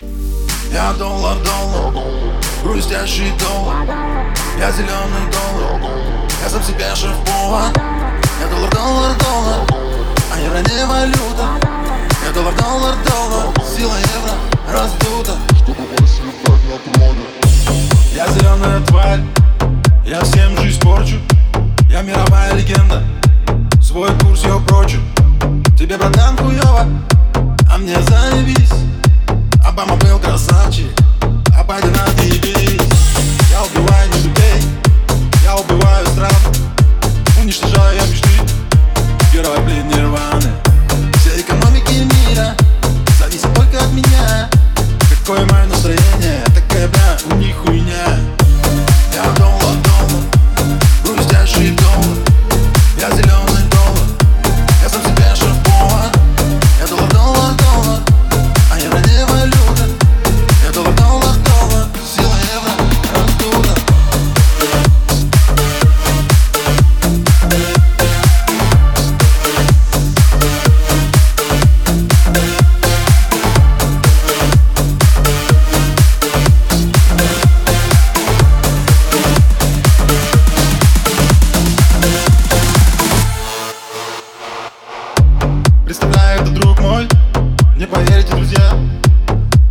Я доллар, доллар, хрустящий доллар. Я зеленый доллар, я сам себе шеф-повар. Я доллар, доллар, доллар, а евро не валюта Я доллар, доллар, доллар, сила евро раздута. Я зеленая тварь, я всем жизнь порчу. Я мировая легенда, я убиваю страх. Уничтожаю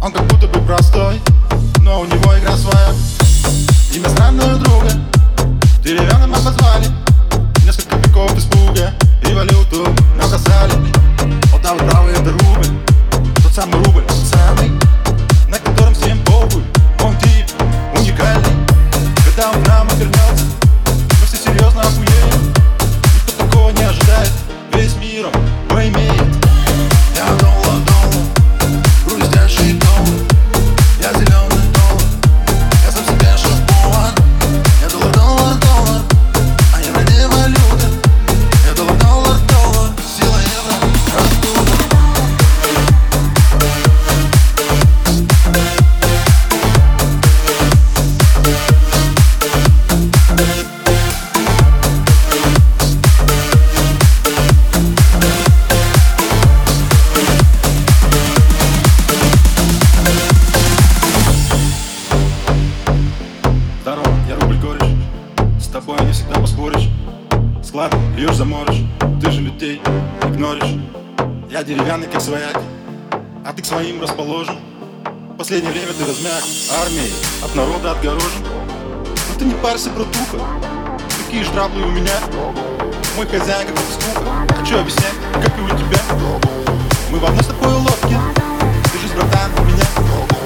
Он как будто бы простой Но у него игра своя. Имя странного друга Деревянным обозвали Несколько веков испуга И валюту набросали Вот там правый это рубль Тот самый рубль, тот самый склад, бьешь за Ты же людей игноришь. Я деревянный, как свояк А ты к своим расположен. В Последнее время ты размяк Армией от народа отгорожен. Но ты не парься, про братуха Какие штраблы у меня. Мой хозяин, как скука А что объяснять, как и у тебя. Мы в одной с такой лодке Ты жизнь, братан, у меня.